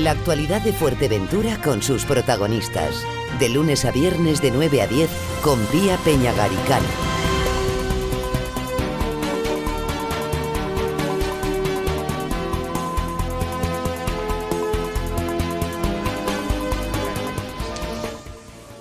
La actualidad de Fuerteventura con sus protagonistas. De lunes a viernes de 9 a 10 con Pía Peñagaricano.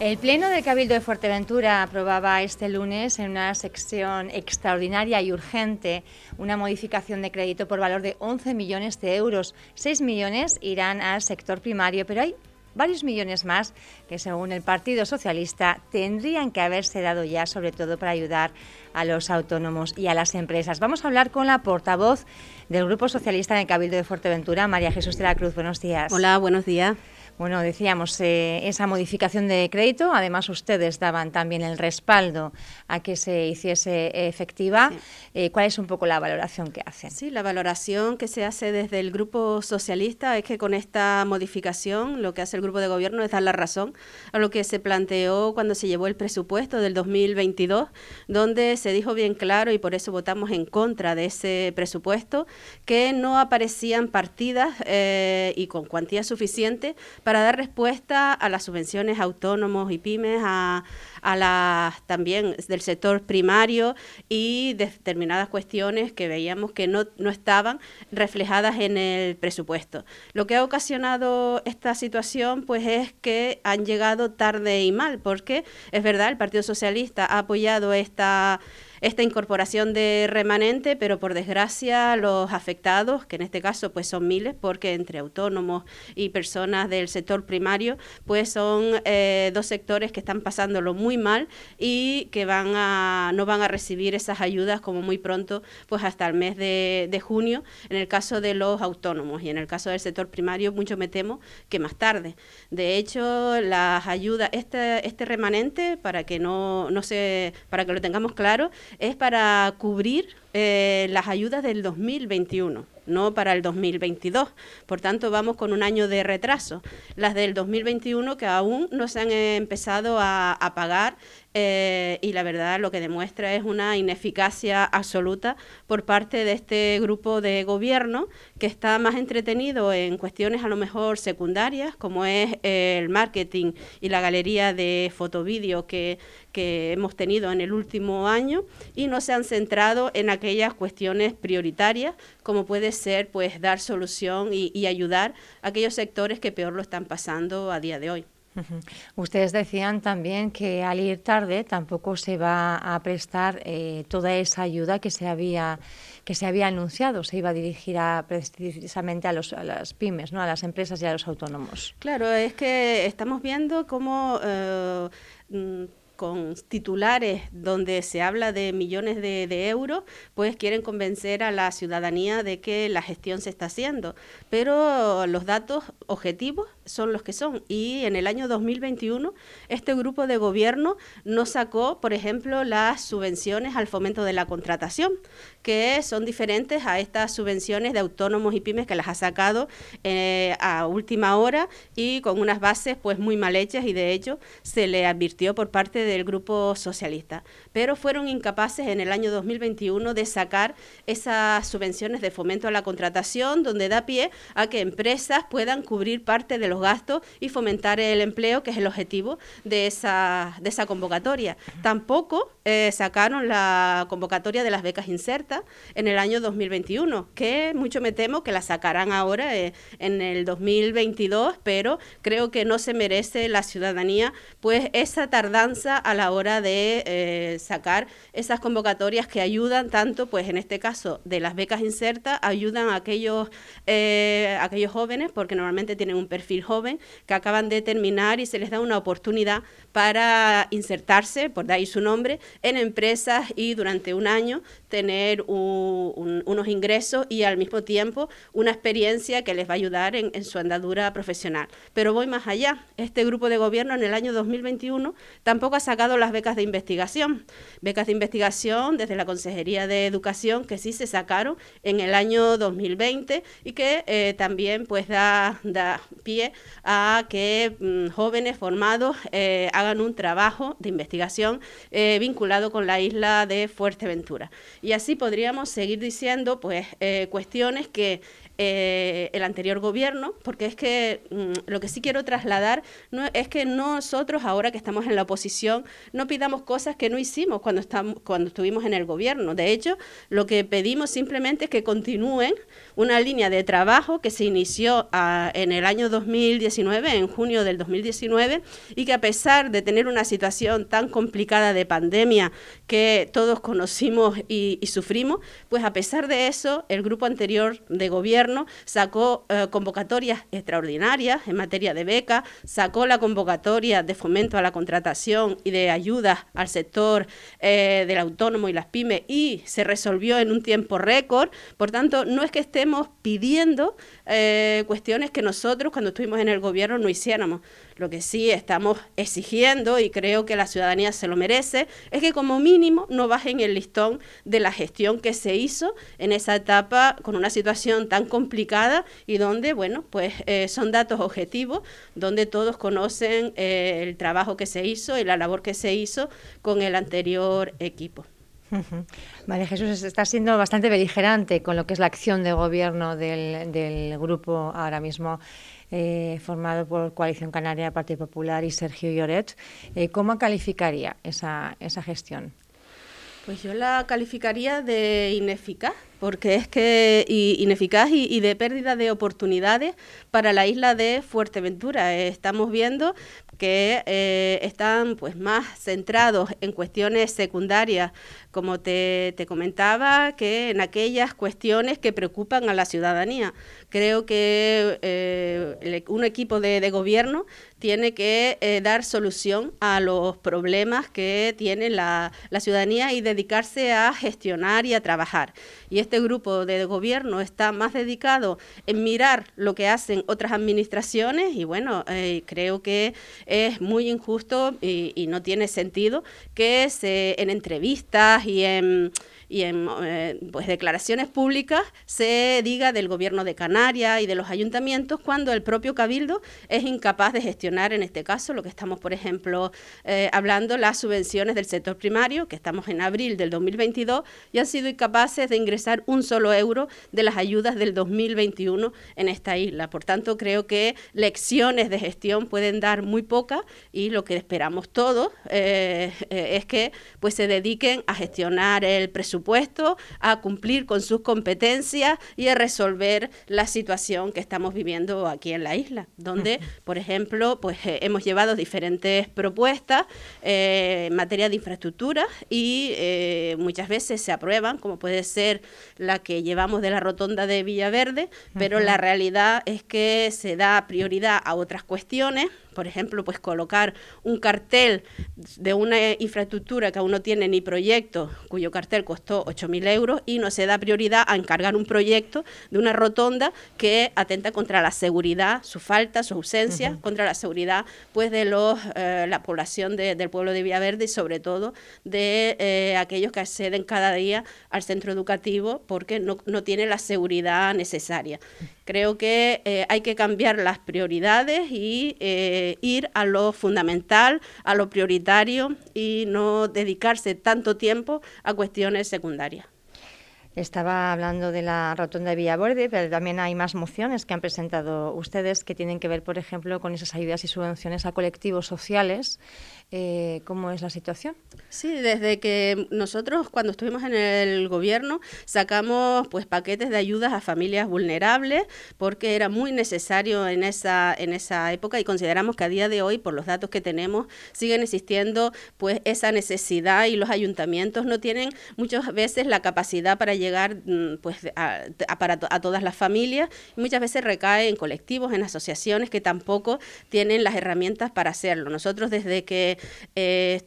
El Pleno del Cabildo de Fuerteventura aprobaba este lunes en una sección extraordinaria y urgente una modificación de crédito por valor de 11 millones de euros. 6 millones irán al sector primario, pero hay varios millones más que, según el Partido Socialista, tendrían que haberse dado ya, sobre todo para ayudar a los autónomos y a las empresas. Vamos a hablar con la portavoz del Grupo Socialista en el Cabildo de Fuerteventura, María Jesús de la Cruz. Buenos días. Hola, buenos días. Bueno, decíamos, eh, esa modificación de crédito, además ustedes daban también el respaldo a que se hiciese efectiva. Eh, ¿Cuál es un poco la valoración que hacen? Sí, la valoración que se hace desde el Grupo Socialista es que con esta modificación lo que hace el Grupo de Gobierno es dar la razón a lo que se planteó cuando se llevó el presupuesto del 2022, donde se dijo bien claro, y por eso votamos en contra de ese presupuesto, que no aparecían partidas eh, y con cuantía suficiente para dar respuesta a las subvenciones autónomos y pymes, a, a las también del sector primario y determinadas cuestiones que veíamos que no, no estaban reflejadas en el presupuesto. Lo que ha ocasionado esta situación pues es que han llegado tarde y mal, porque es verdad, el Partido Socialista ha apoyado esta esta incorporación de remanente, pero por desgracia los afectados, que en este caso pues son miles, porque entre autónomos y personas del sector primario, pues son eh, dos sectores que están pasándolo muy mal y que van a, no van a recibir esas ayudas como muy pronto, pues hasta el mes de, de junio, en el caso de los autónomos y en el caso del sector primario, mucho me temo que más tarde. De hecho, las ayudas, este, este remanente, para que no, no se, para que lo tengamos claro, es para cubrir eh, las ayudas del 2021, no para el 2022. Por tanto, vamos con un año de retraso. Las del 2021 que aún no se han empezado a, a pagar eh, y la verdad lo que demuestra es una ineficacia absoluta por parte de este grupo de gobierno que está más entretenido en cuestiones a lo mejor secundarias como es el marketing y la galería de fotovídeo que, que hemos tenido en el último año y no se han centrado en aquellas cuestiones prioritarias como puede ser pues dar solución y, y ayudar a aquellos sectores que peor lo están pasando a día de hoy. Ustedes decían también que al ir tarde tampoco se va a prestar eh, toda esa ayuda que se había que se había anunciado, se iba a dirigir a, precisamente a, los, a las pymes, ¿no? a las empresas y a los autónomos. Claro, es que estamos viendo cómo eh, con titulares donde se habla de millones de, de, euros, pues quieren convencer a la ciudadanía de que la gestión se está haciendo. Pero los datos objetivos son los que son. Y en el año 2021 este grupo de gobierno no sacó, por ejemplo, las subvenciones al fomento de la contratación, que son diferentes a estas subvenciones de autónomos y pymes que las ha sacado eh, a última hora y con unas bases pues muy mal hechas y de hecho se le advirtió por parte del grupo socialista. Pero fueron incapaces en el año 2021 de sacar esas subvenciones de fomento a la contratación donde da pie a que empresas puedan cubrir parte de los gastos y fomentar el empleo, que es el objetivo de esa, de esa convocatoria. Tampoco eh, sacaron la convocatoria de las becas insertas en el año 2021, que mucho me temo que la sacarán ahora eh, en el 2022, pero creo que no se merece la ciudadanía pues esa tardanza a la hora de eh, sacar esas convocatorias que ayudan tanto, pues en este caso de las becas insertas, ayudan a aquellos, eh, aquellos jóvenes, porque normalmente tienen un perfil joven que acaban de terminar y se les da una oportunidad para insertarse, por de ahí su nombre, en empresas y durante un año tener un, un, unos ingresos y al mismo tiempo una experiencia que les va a ayudar en, su andadura profesional. Pero voy más allá. Este grupo de gobierno en el año 2021 tampoco ha sacado las becas de investigación. Becas de investigación desde la Consejería de Educación que sí se sacaron en el año 2020 y que eh, también pues da, da pie a que mmm, jóvenes formados eh, hagan un trabajo de investigación eh, vinculado con la isla de Fuerteventura. Y así podríamos seguir diciendo pues eh, cuestiones que eh, el anterior gobierno, porque es que mm, lo que sí quiero trasladar no, es que nosotros, ahora que estamos en la oposición, no pidamos cosas que no hicimos cuando, estamos, cuando estuvimos en el gobierno. De hecho, lo que pedimos simplemente es que continúen una línea de trabajo que se inició ah, en el año 2019, en junio del 2019, y que a pesar de tener una situación tan complicada de pandemia que todos conocimos y, sufrimos, pues a pesar de eso, el grupo anterior de gobierno sacó eh, convocatorias extraordinarias en materia de beca, sacó la convocatoria de fomento a la contratación y de ayudas al sector eh, del autónomo y las pymes y se resolvió en un tiempo récord. Por tanto, no es que estemos pidiendo eh, cuestiones que nosotros cuando estuvimos en el gobierno no hiciéramos. Lo que sí estamos exigiendo, y creo que la ciudadanía se lo merece, es que como mínimo no bajen el listón de la gestión que se hizo en esa etapa con una situación tan complicada y donde, bueno, pues eh, son datos objetivos, donde todos conocen eh, el trabajo que se hizo y la labor que se hizo con el anterior equipo. María Jesús está siendo bastante beligerante con lo que es la acción de gobierno del, grupo ahora mismo eh, formado por Coalición Canaria, Partido Popular y Sergio Lloret. Eh, ¿Cómo calificaría esa, esa gestión? Pues yo la calificaría de ineficaz, porque es que ineficaz y, de pérdida de oportunidades para la isla de Fuerteventura. estamos viendo que eh, están pues más centrados en cuestiones secundarias, como te, comentaba, que en aquellas cuestiones que preocupan a la ciudadanía. Creo que eh, un equipo de, gobierno tiene que eh, dar solución a los problemas que tiene la, la ciudadanía y dedicarse a gestionar y a trabajar. Y este grupo de gobierno está más dedicado en mirar lo que hacen otras administraciones y bueno, eh, creo que es muy injusto y, no tiene sentido que se, en entrevistas y en y en eh, pues, declaraciones públicas se diga del gobierno de Canarias y de los ayuntamientos cuando el propio cabildo es incapaz de gestionar en este caso lo que estamos, por ejemplo, eh, hablando las subvenciones del sector primario, que estamos en abril del 2022 y han sido incapaces de ingresar un solo euro de las ayudas del 2021 en esta isla. Por tanto, creo que lecciones de gestión pueden dar muy pocas y lo que esperamos todos eh, es que pues se dediquen a gestionar el presupuesto supuesto a cumplir con sus competencias y a resolver la situación que estamos viviendo aquí en la isla, donde, por ejemplo, pues eh, hemos llevado diferentes propuestas eh, en materia de infraestructura y eh, muchas veces se aprueban, como puede ser la que llevamos de la rotonda de Villaverde, pero la realidad es que se da prioridad a otras cuestiones por ejemplo, pues colocar un cartel de una infraestructura que aún no tiene ni proyecto, cuyo cartel costó 8.000 euros, y no se da prioridad a encargar un proyecto de una rotonda que atenta contra la seguridad, su falta, su ausencia, contra la seguridad pues de los, eh, la población del pueblo de Villaverde y sobre todo de eh, aquellos que acceden cada día al centro educativo porque no, no tiene la seguridad necesaria. Creo que eh, hay que cambiar las prioridades y ir a lo fundamental, a lo prioritario y no dedicarse tanto tiempo a cuestiones secundarias. Estaba hablando de la rotonda de Villaverde, pero también hay más mociones que han presentado ustedes que tienen que ver, por ejemplo, con esas ayudas y subvenciones a colectivos sociales eh, ¿Cómo es la situación? Sí, desde que nosotros cuando estuvimos en el gobierno sacamos pues paquetes de ayudas a familias vulnerables porque era muy necesario en esa en esa época y consideramos que a día de hoy por los datos que tenemos siguen existiendo pues esa necesidad y los ayuntamientos no tienen muchas veces la capacidad para llegar mm, pues a, para a todas las familias y muchas veces recae en colectivos, en asociaciones que tampoco tienen las herramientas para hacerlo. Nosotros desde que eh,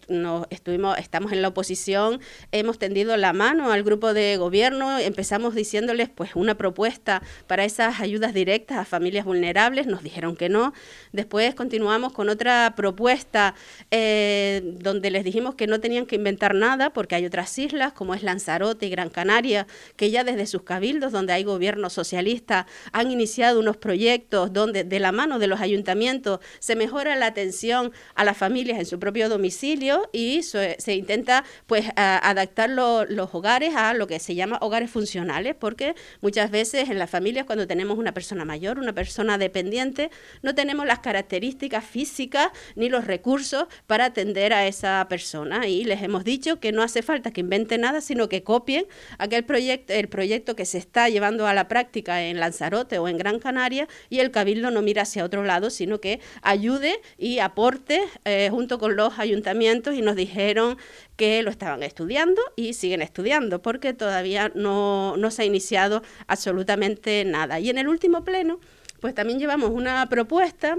estuvimos, estamos en la oposición, hemos tendido la mano al grupo de gobierno, empezamos diciéndoles pues una propuesta para esas ayudas directas a familias vulnerables, nos dijeron que no, después continuamos con otra propuesta eh, donde les dijimos que no tenían que inventar nada porque hay otras islas como es Lanzarote y Gran Canaria que ya desde sus cabildos, donde hay gobierno socialista, han iniciado unos proyectos donde de la mano de los ayuntamientos se mejora la atención a las familias en su propio domicilio y se, intenta pues adaptar los hogares a lo que se llama hogares funcionales, porque muchas veces en las familias cuando tenemos una persona mayor, una persona dependiente, no tenemos las características físicas ni los recursos para atender a esa persona. Y les hemos dicho que no hace falta que inventen nada, sino que copien aquel proyecto, el proyecto que se está llevando a la práctica en Lanzarote o en Gran Canaria y el Cabildo no mira hacia otro lado, sino que ayude y aporte eh, junto con los ayuntamientos y nos dijeron que lo estaban estudiando y siguen estudiando porque todavía no, no se ha iniciado absolutamente nada. Y en el último pleno, pues también llevamos una propuesta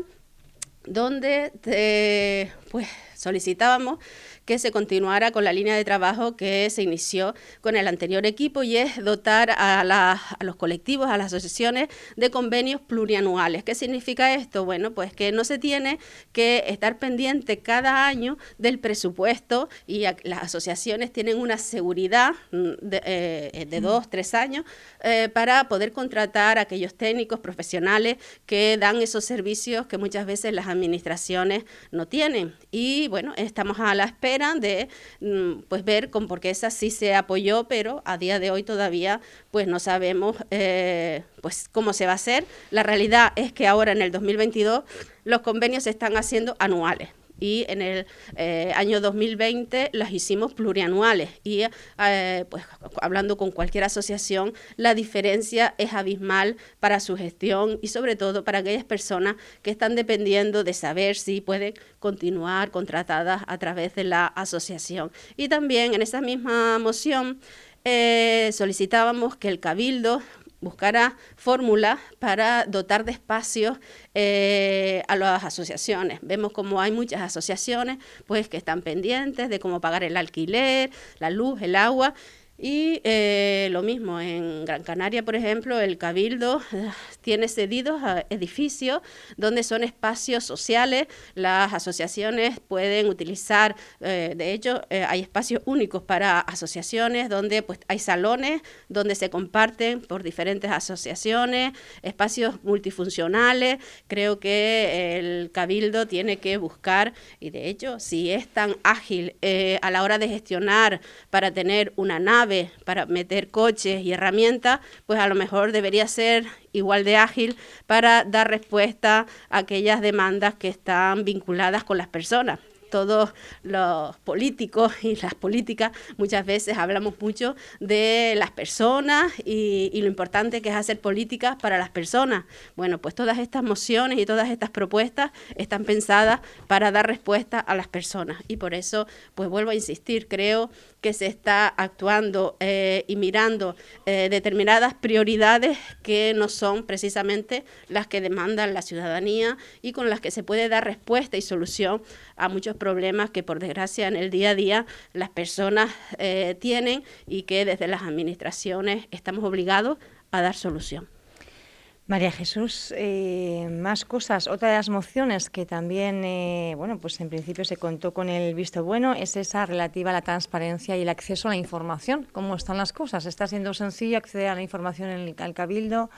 donde eh, pues solicitábamos que se continuara con la línea de trabajo que se inició con el anterior equipo y es dotar a, los colectivos, a las asociaciones de convenios plurianuales. ¿Qué significa esto? Bueno, pues que no se tiene que estar pendiente cada año del presupuesto y las asociaciones tienen una seguridad mm, de, eh, de dos, tres años eh, para poder contratar a aquellos técnicos profesionales que dan esos servicios que muchas veces las administraciones no tienen. Y bueno, estamos a la espera de mm, pues ver con por qué esa sí se apoyó, pero a día de hoy todavía pues no sabemos eh, pues cómo se va a hacer. La realidad es que ahora en el 2022 los convenios se están haciendo anuales y en el eh, año 2020 las hicimos plurianuales. Y eh, pues hablando con cualquier asociación la diferencia es abismal para su gestión y sobre todo para aquellas personas que están dependiendo de saber si pueden continuar contratadas a través de la asociación. Y también en esa misma moción eh, solicitábamos que el cabildo buscara fórmulas para dotar de espacios eh, a las asociaciones. Vemos como hay muchas asociaciones pues que están pendientes de cómo pagar el alquiler, la luz, el agua y eh, lo mismo, en Gran Canaria, por ejemplo, el Cabildo eh, tiene cedidos edificios donde son espacios sociales, las asociaciones pueden utilizar, eh, de hecho, hay espacios únicos para asociaciones donde pues, hay salones donde se comparten por diferentes asociaciones, espacios multifuncionales. Creo que el Cabildo tiene que buscar, y de hecho, si es tan ágil a la hora de gestionar para tener una nave, para meter coches y herramientas, pues a lo mejor debería ser igual de ágil para dar respuesta a aquellas demandas que están vinculadas con las personas todos los políticos y las políticas muchas veces hablamos mucho de las personas y, lo importante que es hacer políticas para las personas. Bueno, pues todas estas mociones y todas estas propuestas están pensadas para dar respuesta a las personas y por eso, pues vuelvo a insistir, creo que se está actuando eh, y mirando eh, determinadas prioridades que no son precisamente las que demandan la ciudadanía y con las que se puede dar respuesta y solución a muchos problemas que por desgracia en el día a día las personas eh, tienen y que desde las administraciones estamos obligados a dar solución. María Jesús, eh, más cosas. Otra de las mociones que también, eh, bueno, pues en principio se contó con el visto bueno es esa relativa a la transparencia y el acceso a la información. ¿Cómo están las cosas? ¿Está siendo sencillo acceder a la información en el, Cabildo?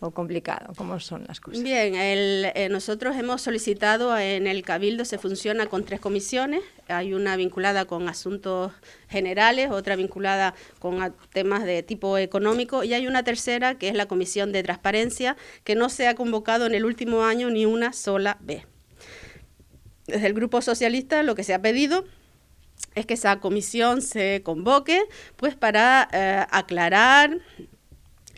O complicado? ¿Cómo son las cosas? Bien, eh, nosotros hemos solicitado en el Cabildo, se funciona con tres comisiones. Hay una vinculada con asuntos generales, otra vinculada con temas de tipo económico y hay una tercera que es la Comisión de Transparencia, que no se ha convocado en el último año ni una sola vez. Desde el Grupo Socialista lo que se ha pedido es que esa comisión se convoque pues para eh, aclarar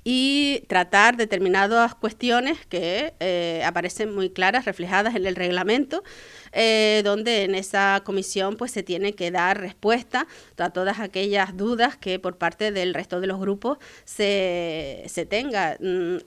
y tratar determinadas cuestiones que eh, aparecen muy claras, reflejadas en el reglamento, eh, donde en esa comisión pues se tiene que dar respuesta a todas aquellas dudas que por parte del resto de los grupos se, se tenga. Mm,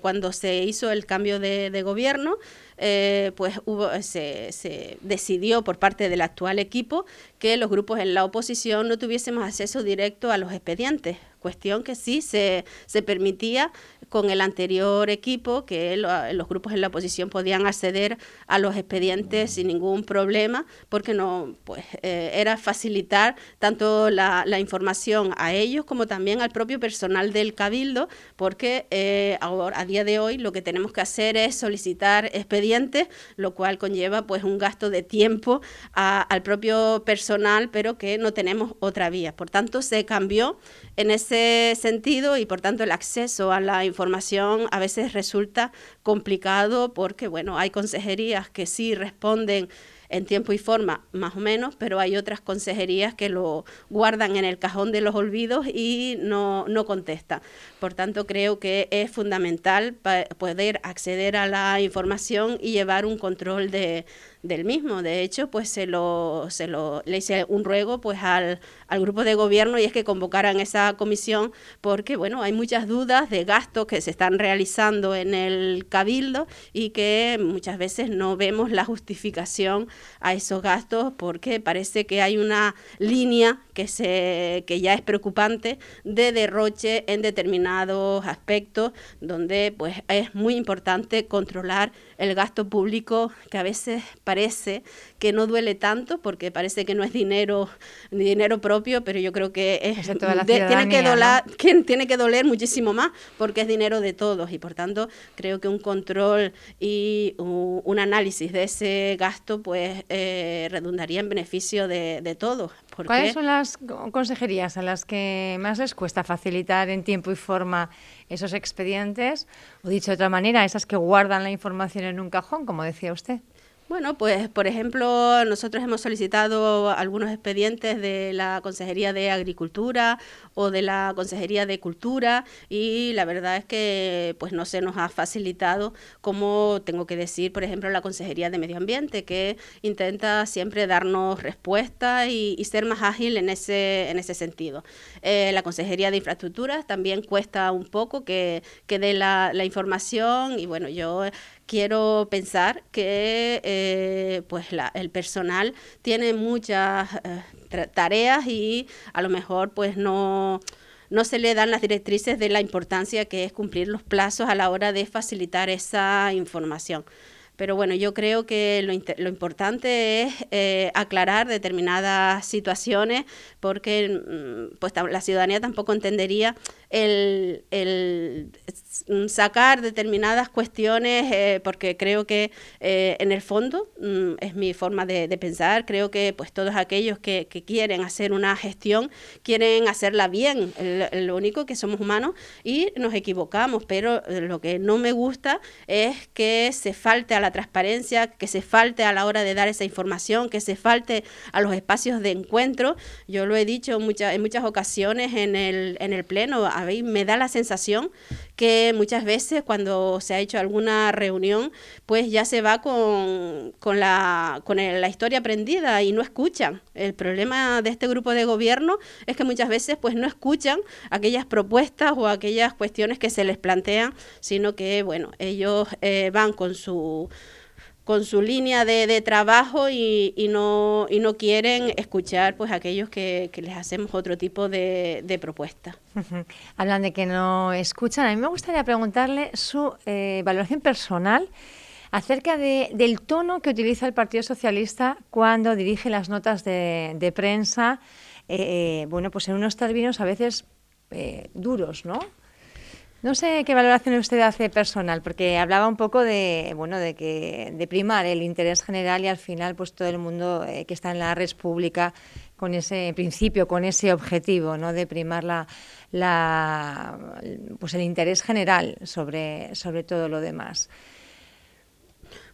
cuando se hizo el cambio de, de gobierno, eh, pues hubo, se, se, decidió por parte del actual equipo que los grupos en la oposición no tuviésemos acceso directo a los expedientes, cuestión que sí se, se permitía con el anterior equipo, que los grupos en la oposición podían acceder a los expedientes sin ningún problema porque no, pues eh, era facilitar tanto la, información a ellos como también al propio personal del cabildo porque eh, a día de hoy lo que tenemos que hacer es solicitar expedientes, lo cual conlleva pues un gasto de tiempo al propio personal, pero que no tenemos otra vía. Por tanto, se cambió en ese sentido y por tanto el acceso a la información a veces resulta complicado porque, bueno, hay consejerías que sí responden en tiempo y forma, más o menos, pero hay otras consejerías que lo guardan en el cajón de los olvidos y no, no contestan. Por tanto, creo que es fundamental poder acceder a la información y llevar un control de, del mismo. De hecho, pues se lo, se lo, le hice un ruego pues al, al grupo de gobierno y es que convocaran esa comisión porque, bueno, hay muchas dudas de gastos que se están realizando en el cabildo y que muchas veces no vemos la justificación a esos gastos porque parece que hay una línea que, se, que ya es preocupante de derroche en determinados aspectos donde pues es muy importante controlar el gasto público que a veces parece que no duele tanto porque parece que no es dinero dinero propio, pero yo creo que es, tiene que doler, tiene que doler muchísimo más porque es dinero de todos y por tanto creo que un control y un, análisis de ese gasto pues eh, redundaría en beneficio de, de todos. ¿Cuáles son las consejerías a las que más les cuesta facilitar en tiempo y forma esos expedientes? O dicho de otra manera, esas que guardan la información en un cajón, como decía usted. Bueno, pues por ejemplo, nosotros hemos solicitado algunos expedientes de la Consejería de Agricultura o de la Consejería de Cultura y la verdad es que pues no se nos ha facilitado como tengo que decir, por ejemplo, la Consejería de Medio Ambiente que intenta siempre darnos respuesta y, ser más ágil en ese, en ese sentido. Eh, la Consejería de Infraestructuras también cuesta un poco que, que dé la, la información y bueno, yo quiero pensar que eh, pues el personal tiene muchas eh, tareas y a lo mejor pues no no se le dan las directrices de la importancia que es cumplir los plazos a la hora de facilitar esa información. Pero bueno, yo creo que lo, importante es eh, aclarar determinadas situaciones porque mm, pues, la ciudadanía tampoco entendería el, sacar determinadas cuestiones, eh, porque creo que eh, en el fondo mm, es mi forma de, pensar, creo que pues todos aquellos que, quieren hacer una gestión quieren hacerla bien, lo único que somos humanos y nos equivocamos, pero lo que no me gusta es que se falte a la transparencia, que se falte a la hora de dar esa información, que se falte a los espacios de encuentro. Yo lo he dicho muchas en muchas ocasiones en el, en el Pleno, a mí me da la sensación que muchas veces cuando se ha hecho alguna reunión, pues ya se va con, con, la, con la historia aprendida y no escuchan. El problema de este grupo de gobierno es que muchas veces pues no escuchan aquellas propuestas o aquellas cuestiones que se les plantean, sino que, bueno, ellos eh, van con su con su línea de, trabajo y, no, y no quieren escuchar pues aquellos que, les hacemos otro tipo de, de propuesta. Hablan de que no escuchan. A mí me gustaría preguntarle su eh, valoración personal acerca de, del tono que utiliza el Partido Socialista cuando dirige las notas de, prensa, eh, eh, bueno, pues en unos términos a veces duros, ¿no? No sé qué valoración usted hace personal, porque hablaba un poco de, bueno, de que de primar el interés general y al final, pues todo el mundo eh, que está en la red pública con ese principio, con ese objetivo, ¿no? De primar la, la pues el interés general sobre, sobre todo lo demás.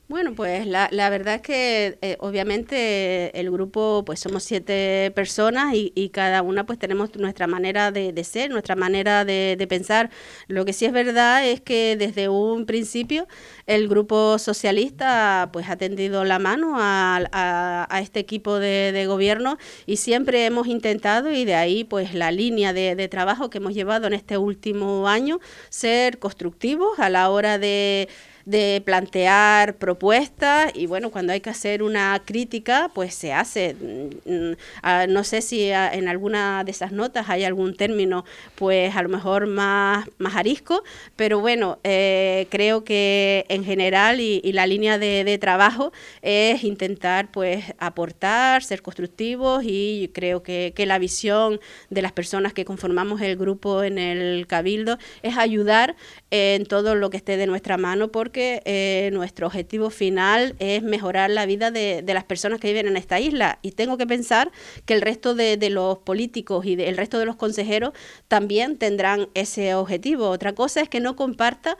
Bueno, pues la, la verdad es que eh, obviamente el grupo, pues somos siete personas y, cada una pues tenemos nuestra manera de, ser, nuestra manera de, pensar. Lo que sí es verdad es que desde un principio el grupo socialista pues ha tendido la mano a, a, este equipo de, de, gobierno y siempre hemos intentado y de ahí pues la línea de, de trabajo que hemos llevado en este último año, ser constructivos a la hora de de plantear propuestas y bueno, cuando hay que hacer una crítica, pues se hace. Mm, mm, ah, no sé si ah, en alguna de esas notas hay algún término, pues a lo mejor más, más arisco, pero bueno, eh, creo que en general y, la línea de, de, trabajo es intentar pues aportar, ser constructivos y creo que, que la visión de las personas que conformamos el grupo en el Cabildo es ayudar en todo lo que esté de nuestra mano porque eh, nuestro objetivo final es mejorar la vida de, las personas que viven en esta isla y tengo que pensar que el resto de, los políticos y el resto de los consejeros también tendrán ese objetivo. Otra cosa es que no comparta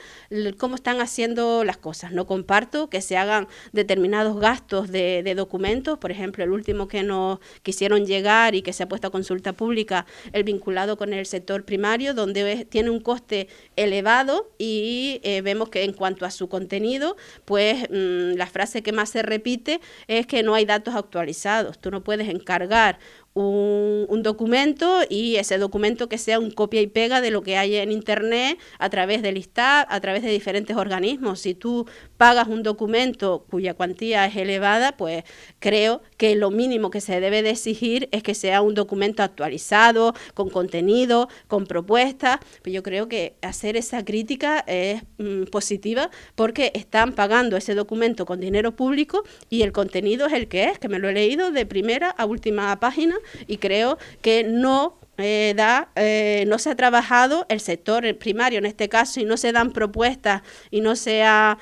cómo están haciendo las cosas. No comparto que se hagan determinados gastos de, de documentos, por ejemplo, el último que nos quisieron llegar y que se ha puesto a consulta pública, el vinculado con el sector primario, donde tiene un coste elevado y eh, vemos que en cuanto a su contenido, pues mm, la frase que más se repite es que no hay datos actualizados. Tú no puedes encargar un, documento y ese documento que sea un copia y pega de lo que hay en Internet a través del ISTAB, a través de diferentes organismos. Si tú pagas un documento cuya cuantía es elevada, pues creo que lo mínimo que se debe de exigir es que sea un documento actualizado, con contenido, con propuestas. Pues yo creo que hacer esa crítica es mm, positiva porque están pagando ese documento con dinero público y el contenido es el que es, que me lo he leído de primera a última página y creo que no eh, da, eh, no se ha trabajado el sector primario en este caso y no se dan propuestas y no se ha,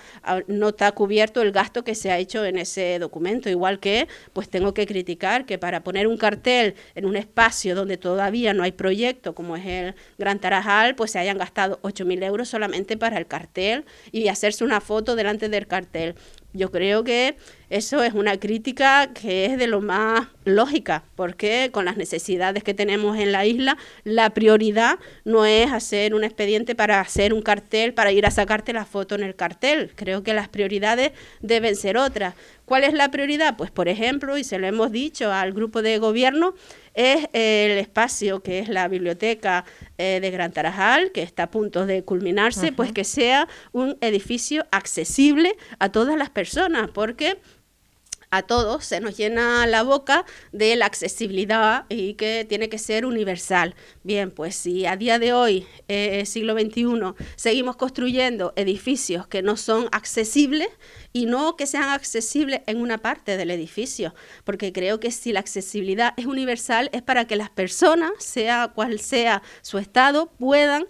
no está cubierto el gasto que se ha hecho en ese documento. Igual que, pues tengo que criticar que para poner un cartel en un espacio donde todavía no hay proyecto, como es el Gran Tarajal, pues se hayan gastado 8.000 euros solamente para el cartel y hacerse una foto delante del cartel. Yo creo que eso es una crítica que es de lo más lógica, porque con las necesidades que tenemos en la isla, la prioridad no es hacer un expediente para hacer un cartel, para ir a sacarte la foto en el cartel. Creo que las prioridades deben ser otras. ¿Cuál es la prioridad? Pues, por ejemplo, y se lo hemos dicho al grupo de gobierno, es el espacio que es la biblioteca eh, de Gran Tarajal, que está a punto de culminarse, pues que sea un edificio accesible a todas las personas, porque a todos se nos llena la boca de la accesibilidad y que tiene que ser universal. Bien, pues si a día de hoy, eh, siglo XXI, seguimos construyendo edificios que no son accesibles, y no que sean accesibles en una parte del edificio, porque creo que si la accesibilidad es universal es para que las personas, sea cual sea su estado, puedan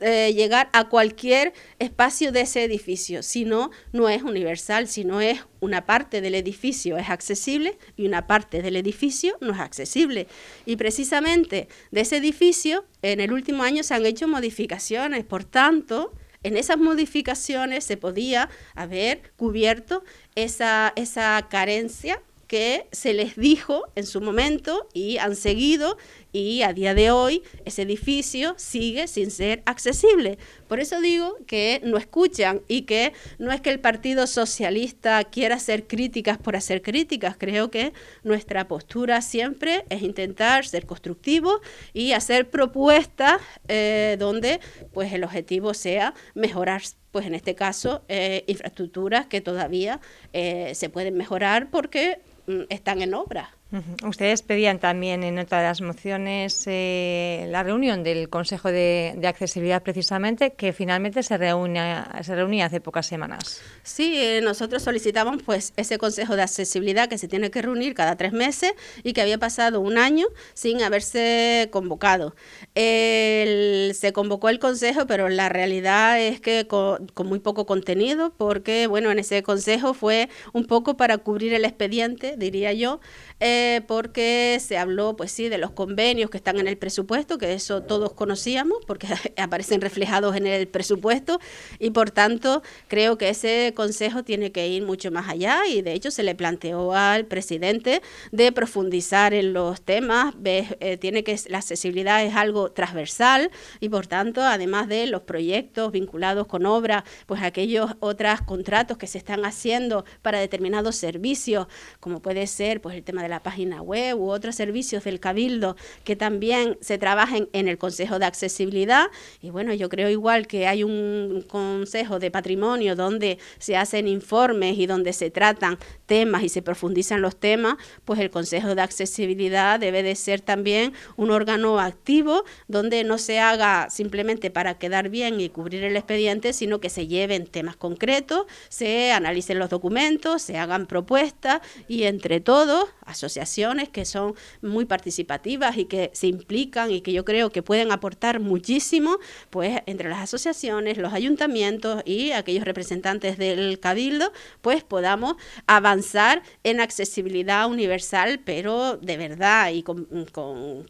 eh, llegar a cualquier espacio de ese edificio. Si no, no es universal, si no es una parte del edificio es accesible y una parte del edificio no es accesible. Y precisamente de ese edificio, en el último año se han hecho modificaciones, por tanto, en esas modificaciones se podía haber cubierto esa, esa carencia que se les dijo en su momento y han seguido y a día de hoy ese edificio sigue sin ser accesible. Por eso digo que no escuchan y que no es que el Partido Socialista quiera hacer críticas por hacer críticas. Creo que nuestra postura siempre es intentar ser constructivos y hacer propuestas eh, donde pues el objetivo sea mejorar pues en este caso, eh, infraestructuras que todavía eh, se pueden mejorar porque Mm, están en obra. Ustedes pedían también en otra de las mociones eh, la reunión del Consejo de, Accesibilidad precisamente, que finalmente se, reúne, se reunía hace pocas semanas. Sí, eh, nosotros solicitamos pues ese Consejo de Accesibilidad que se tiene que reunir cada tres meses y que había pasado un año sin haberse convocado. se convocó el Consejo, pero la realidad es que con, con muy poco contenido, porque bueno, en ese Consejo fue un poco para cubrir el expediente, diría yo, eh, porque se habló, pues sí, de los convenios que están en el presupuesto, que eso todos conocíamos, porque aparecen reflejados en el presupuesto, y por tanto creo que ese consejo tiene que ir mucho más allá, y de hecho se le planteó al presidente de profundizar en los temas, eh, tiene que la accesibilidad es algo transversal, y por tanto, además de los proyectos vinculados con obra, pues aquellos otros contratos que se están haciendo para determinados servicios, como puede ser pues el tema de la página web u otros servicios del Cabildo que también se trabajen en el Consejo de Accesibilidad. Y bueno, yo creo igual que hay un Consejo de Patrimonio donde se hacen informes y donde se tratan temas y se profundizan los temas, pues el Consejo de Accesibilidad debe de ser también un órgano activo donde no se haga simplemente para quedar bien y cubrir el expediente, sino que se lleven temas concretos, se analicen los documentos, se hagan propuestas y entre todos, asociaciones que son muy participativas y que se implican y que yo creo que pueden aportar muchísimo, pues entre las asociaciones, los ayuntamientos y aquellos representantes del cabildo, pues podamos avanzar en accesibilidad universal, pero de verdad y con,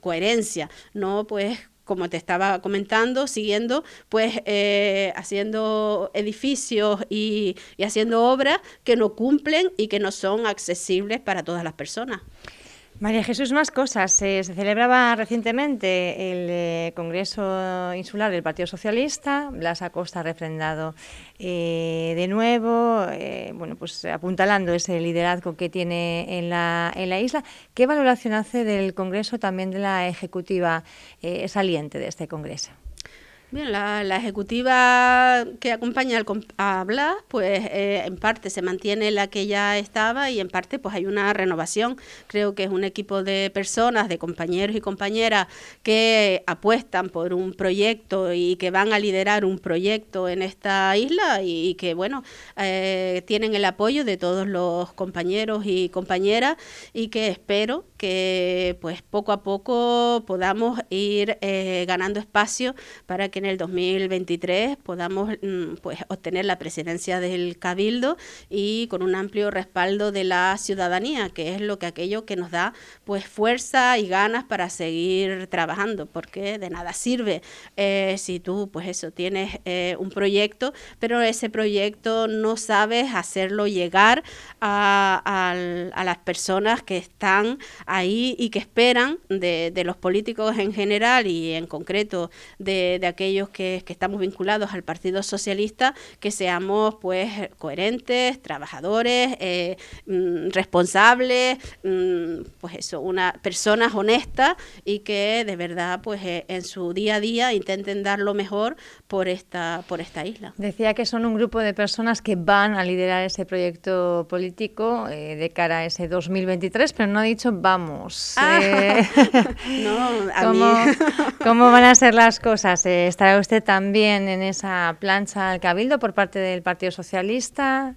coherencia, no pues como te estaba comentando, siguiendo, pues eh, haciendo edificios y, y haciendo obras que no cumplen y que no son accesibles para todas las personas. María Jesús, más cosas. se celebraba recientemente el eh, Congreso Insular del Partido Socialista. Blas Acosta ha refrendado eh, de nuevo, eh, bueno, pues apuntalando ese liderazgo que tiene en la, en la isla. ¿Qué valoración hace del Congreso, también de la ejecutiva saliente de este Congreso? Bien, la, ejecutiva que acompaña al, a Blas, pues eh, en parte se mantiene la que ya estaba y en parte pues hay una renovación. Creo que es un equipo de personas, de compañeros y compañeras que apuestan por un proyecto y que van a liderar un proyecto en esta isla y, que, bueno, eh, tienen el apoyo de todos los compañeros y compañeras y que espero que pues poco a poco podamos ir eh, ganando espacio para que en el 2023 podamos mm, pues obtener la presidencia del Cabildo y con un amplio respaldo de la ciudadanía, que es lo que aquello que nos da pues fuerza y ganas para seguir trabajando, porque de nada sirve eh, si tú pues eso tienes eh, un proyecto, pero ese proyecto no sabes hacerlo llegar a, a las personas que están ahí y que esperan de, de los políticos en general y en concreto de, de aquellos que, que, estamos vinculados al Partido Socialista, que seamos pues coherentes, trabajadores, eh, mm, responsables, mm, pues eso, una personas honestas y que de verdad pues eh, en su día a día intenten dar lo mejor por esta, por esta isla. Decía que son un grupo de personas que van a liderar ese proyecto político eh, de cara a ese 2023, pero no ha dicho vamos Ah. Eh, ¿cómo, van a ser las cosas? ¿Estará usted también en esa plancha al Cabildo por parte del Partido Socialista?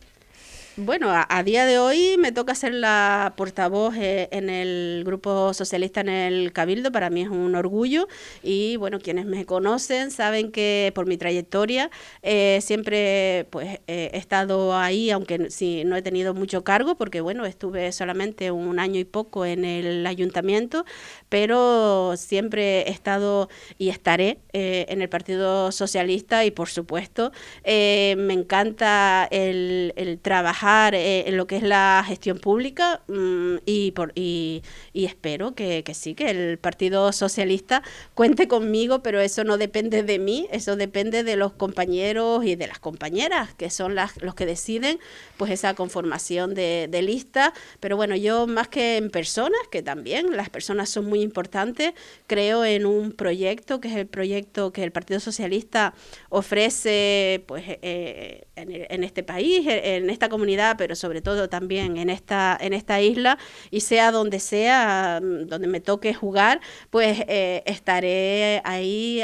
Bueno, a, día de hoy me toca ser la portavoz eh, en el Grupo Socialista en el Cabildo, para mí es un orgullo. Y bueno, quienes me conocen saben que por mi trayectoria eh, siempre pues he estado ahí, aunque sí, no he tenido mucho cargo, porque bueno, estuve solamente un año y poco en el ayuntamiento, pero siempre he estado y estaré eh, en el Partido Socialista. Y por supuesto me encanta el, el trabajar eh, en lo que es la gestión pública mm, y, por, y, espero que, sí, que el Partido Socialista cuente conmigo, pero eso no depende de mí, eso depende de los compañeros y de las compañeras, que son las, los que deciden pues esa conformación de, de lista. Pero bueno, yo más que en personas, que también las personas son muy importantes, creo en un proyecto que es el proyecto que el Partido Socialista ofrece pues eh, en, en este país, en esta comunidad pero sobre todo también en esta, en esta isla, y sea donde sea, mm, donde me toque jugar, pues eh, estaré ahí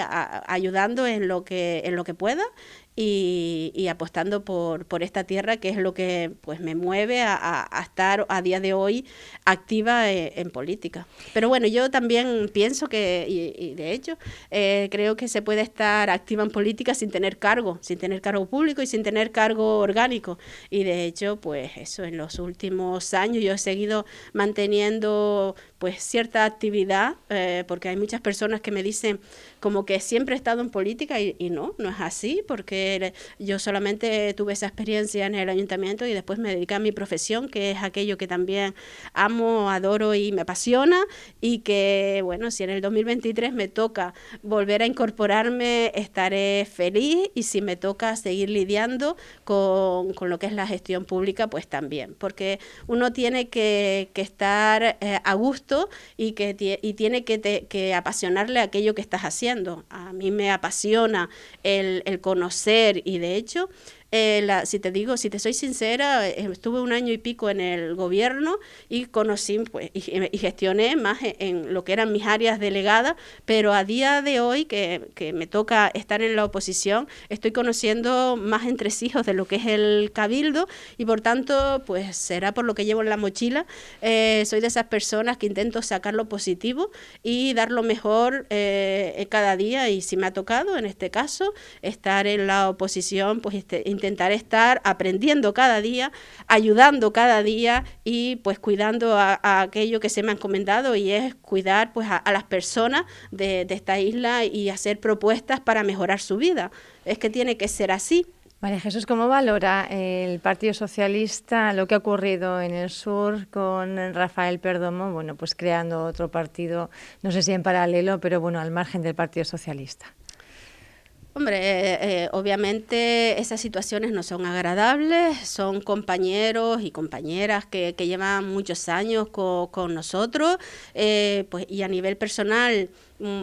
ayudando en lo que, en lo que pueda y, apostando por, por, esta tierra que es lo que pues me mueve a, estar a día de hoy activa eh, en, política. Pero bueno, yo también pienso que, y, de hecho, eh, creo que se puede estar activa en política sin tener cargo, sin tener cargo público y sin tener cargo orgánico. Y de hecho, pues eso, en los últimos años yo he seguido manteniendo pues cierta actividad, eh, porque hay muchas personas que me dicen como que siempre he estado en política y, no, no es así, porque yo solamente tuve esa experiencia en el ayuntamiento y después me dediqué a mi profesión, que es aquello que también amo, adoro y me apasiona y que, bueno, si en el 2023 me toca volver a incorporarme, estaré feliz y si me toca seguir lidiando con, con lo que es la gestión pública, pues también, porque uno tiene que, que estar eh, a gusto y, que, y tiene que, que apasionarle aquello que estás haciendo. A mí me apasiona el, el conocer y de hecho eh, si te digo, si te soy sincera, eh, estuve un año y pico en el gobierno y conocí pues, y, gestioné más en, lo que eran mis áreas delegadas, pero a día de hoy que, que, me toca estar en la oposición, estoy conociendo más entresijos de lo que es el cabildo y por tanto, pues será por lo que llevo en la mochila. Eh, soy de esas personas que intento sacar lo positivo y dar lo mejor cada día y si me ha tocado, en este caso, estar en la oposición, pues este, intentar estar aprendiendo cada día, ayudando cada día y pues cuidando a, aquello que se me ha encomendado y es cuidar pues a, las personas de, de esta isla y hacer propuestas para mejorar su vida. Es que tiene que ser así. María Jesús, ¿cómo valora el Partido Socialista lo que ha ocurrido en el sur con Rafael Perdomo? Bueno, pues creando otro partido, no sé si en paralelo, pero bueno, al margen del Partido Socialista. Hombre, eh, eh, obviamente esas situaciones no son agradables, son compañeros y compañeras que, que llevan muchos años con, nosotros, eh, pues, y a nivel personal,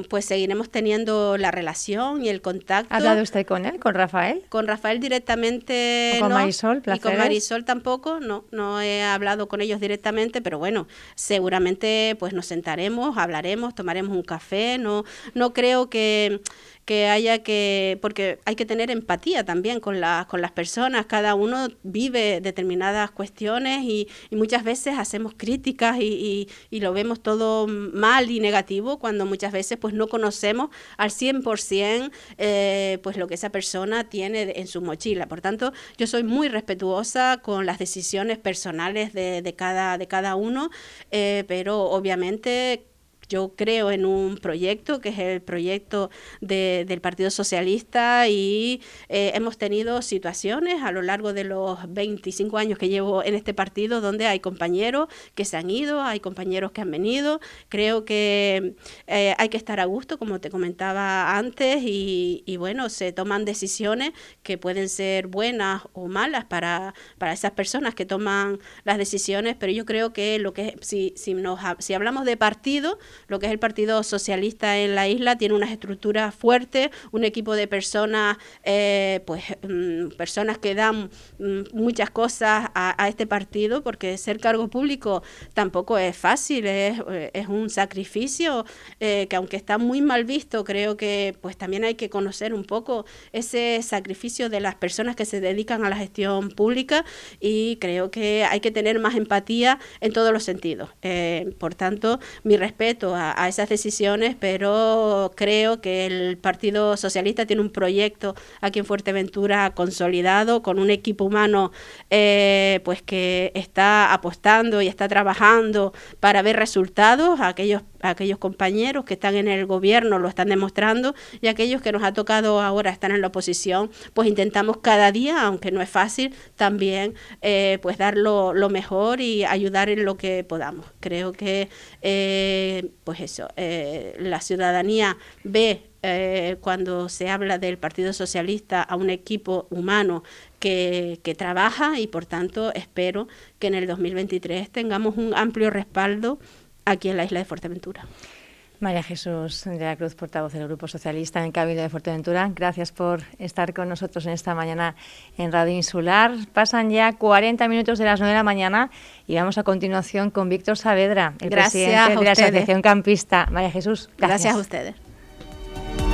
pues seguiremos teniendo la relación y el contacto. ¿Ha hablado usted con él, con Rafael? Con Rafael directamente. con Marisol, Y con Marisol tampoco, no, no he hablado con ellos directamente, pero bueno, seguramente pues nos sentaremos, hablaremos, tomaremos un café, no, no creo que que haya que, porque hay que tener empatía también con, las con las personas, cada uno vive determinadas cuestiones y, muchas veces hacemos críticas y, y, lo vemos todo mal y negativo cuando muchas veces pues no conocemos al 100% eh, pues lo que esa persona tiene en su mochila. Por tanto, yo soy muy respetuosa con las decisiones personales de, cada, de cada uno, eh, pero obviamente yo creo en un proyecto que es el proyecto del Partido Socialista y eh, hemos tenido situaciones a lo largo de los 25 años que llevo en este partido donde hay compañeros que se han ido, hay compañeros que han venido. Creo que eh, hay que estar a gusto, como te comentaba antes, y, bueno, se toman decisiones que pueden ser buenas o malas para, para esas personas que toman las decisiones, pero yo creo que lo que si, si, nos, si hablamos de partido, lo que es el Partido Socialista en la isla tiene unas estructuras fuertes, un equipo de personas, eh, pues mm, personas que dan mm, muchas cosas a, este partido, porque ser cargo público tampoco es fácil, es, es un sacrificio eh, que aunque está muy mal visto, creo que pues también hay que conocer un poco ese sacrificio de las personas que se dedican a la gestión pública y creo que hay que tener más empatía en todos los sentidos. Eh, por tanto, mi respeto a, esas decisiones, pero creo que el Partido Socialista tiene un proyecto aquí en Fuerteventura consolidado, con un equipo humano eh, pues que está apostando y está trabajando para ver resultados. Aquellos, aquellos compañeros que están en el gobierno lo están demostrando y aquellos que nos ha tocado ahora estar en la oposición, pues intentamos cada día, aunque no es fácil, también eh, pues dar lo, mejor y ayudar en lo que podamos. Creo que eh, pues eso, eh, la ciudadanía ve eh, cuando se habla del Partido Socialista a un equipo humano que, que, trabaja y por tanto espero que en el 2023 tengamos un amplio respaldo aquí en la isla de Fuerteventura. María Jesús de la Cruz, portavoz del Grupo Socialista en Cabildo de Fuerteventura, gracias por estar con nosotros en esta mañana en Radio Insular. Pasan ya 40 minutos de las 9 de la mañana y vamos a continuación con Víctor Saavedra, el presidente de la Asociación Campista. María Jesús, gracias. Gracias a ustedes.